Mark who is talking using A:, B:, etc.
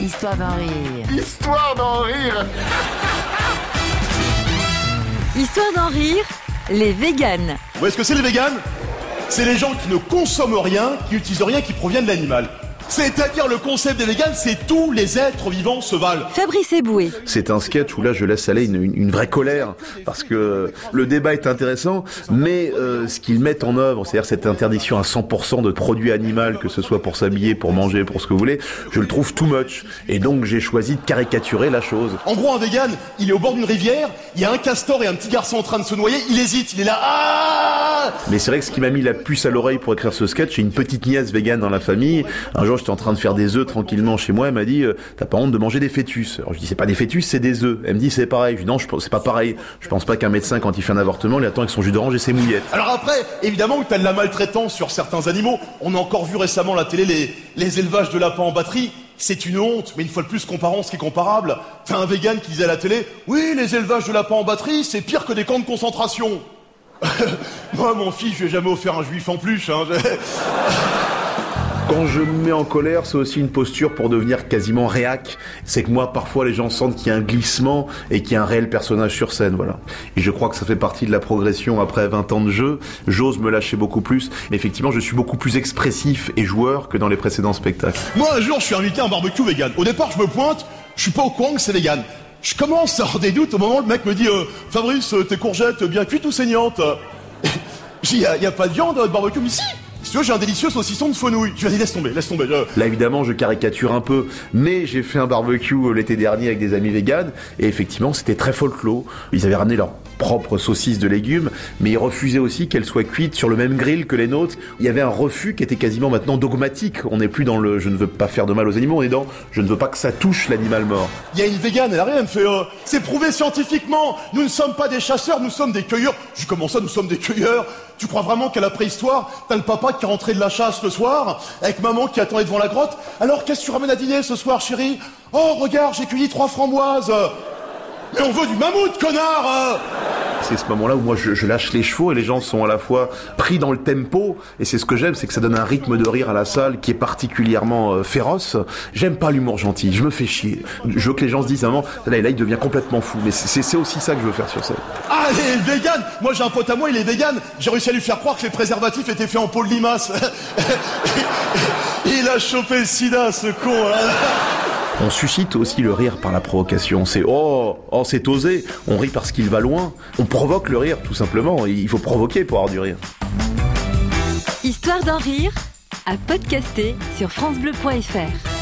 A: Histoire d'en rire.
B: Histoire d'en rire
C: Histoire d'en rire, les véganes.
B: Où est-ce que c'est les véganes? C'est les gens qui ne consomment rien, qui n'utilisent rien qui provient de l'animal. C'est-à-dire le concept des véganes, c'est tous les êtres vivants se valent.
C: Fabrice Eboué.
D: C'est un sketch où là je laisse aller une, une- une vraie colère parce que le débat est intéressant, mais euh, ce qu'ils mettent en œuvre, c'est-à-dire cette interdiction à 100% de produits animaux, que ce soit pour s'habiller, pour manger, pour ce que vous voulez, je le trouve too much. Et donc j'ai choisi de caricaturer la chose.
B: En gros, un vegan, il est au bord d'une rivière, il y a un castor et un petit garçon en train de se noyer, il hésite, il est là. Ah
D: Mais c'est vrai que ce qui m'a mis la puce à l'oreille pour écrire ce sketch, c'est une petite nièce végane dans la famille. Un jour, j'étais en train de faire des œufs tranquillement chez moi. Elle m'a dit, euh, t'as pas honte de manger des fœtus? Alors je dis, c'est pas des fœtus, c'est des œufs. Elle me dit, c'est pareil. Je dis, non, c'est pas pareil. Je pense pas qu'un médecin, quand il fait un avortement, il attend avec son jus d'orange et ses mouillettes.
B: Alors après, évidemment t'as de la maltraitance sur certains animaux. On a encore vu récemment la télé les, les élevages de lapins en batterie. C'est une honte, mais une fois de plus, comparons ce qui est comparable. T'as un vegan qui disait à la télé, oui, les élevages de lapins en batterie, c'est pire que des camps de concentration. Moi, mon fils, je ai jamais offert un juif en plus. Hein.
D: Quand je me mets en colère, c'est aussi une posture pour devenir quasiment réac. C'est que moi, parfois, les gens sentent qu'il y a un glissement et qu'il y a un réel personnage sur scène, voilà. Et je crois que ça fait partie de la progression après 20 ans de jeu. J'ose me lâcher beaucoup plus. Mais effectivement, je suis beaucoup plus expressif et joueur que dans les précédents spectacles.
B: Moi, un jour, je suis invité à un barbecue vegan. Au départ, je me pointe, je suis pas au courant que c'est vegan. Je commence à avoir des doutes au moment où le mec me dit euh, Fabrice, euh, tes courgettes bien cuites ou saignantes J'ai dit, y a, y a pas de viande votre barbecue? Mais si Si tu veux, j'ai un délicieux saucisson de fenouil. Lui ai dit, laisse tomber, laisse tomber. je-
D: Là, évidemment, je caricature un peu, mais j'ai fait un barbecue euh, l'été dernier avec des amis véganes, et effectivement, c'était très folklore. Ils avaient ramené leur propre saucisse de légumes, mais ils refusaient aussi qu'elle soit cuite sur le même grill que les nôtres. Il y avait un refus qui était quasiment maintenant dogmatique. On n'est plus dans le je ne veux pas faire de mal aux animaux, on est dans je ne veux pas que ça touche l'animal mort.
B: Il y a une végane, elle elle me fait euh, C'est prouvé scientifiquement, nous ne sommes pas des chasseurs, nous sommes des cueilleurs. Je Comment ça, nous sommes des cueilleurs? Tu crois vraiment qu'à la préhistoire, t'as le papa qui est rentré de la chasse le soir, avec maman qui attendait devant la grotte? Alors qu'est-ce que tu ramènes à dîner ce soir, chérie? Oh, regarde, j'ai cueilli trois framboises Mais on veut du mammouth, connard euh
D: C'est ce moment-là où moi je, je lâche les chevaux et les gens sont à la fois pris dans le tempo et c'est ce que j'aime, c'est que ça donne un rythme de rire à la salle qui est particulièrement euh, féroce. J'aime pas l'humour gentil, je me fais chier. Je veux que les gens se disent vraiment là, là il devient complètement fou. Mais c'est aussi ça que je veux faire sur scène.
B: Ah, les véganes Moi j'ai un pote à moi, il est vegan. J'ai réussi à lui faire croire que les préservatifs étaient faits en peau de limace. il a chopé le sida, ce con. hein.
D: On suscite aussi le rire par la provocation. C'est oh, oh c'est osé. On rit parce qu'il va loin. On provoque le rire tout simplement. Il faut provoquer pour avoir du rire.
C: Histoire d'en rire, à podcaster sur FranceBleu.fr.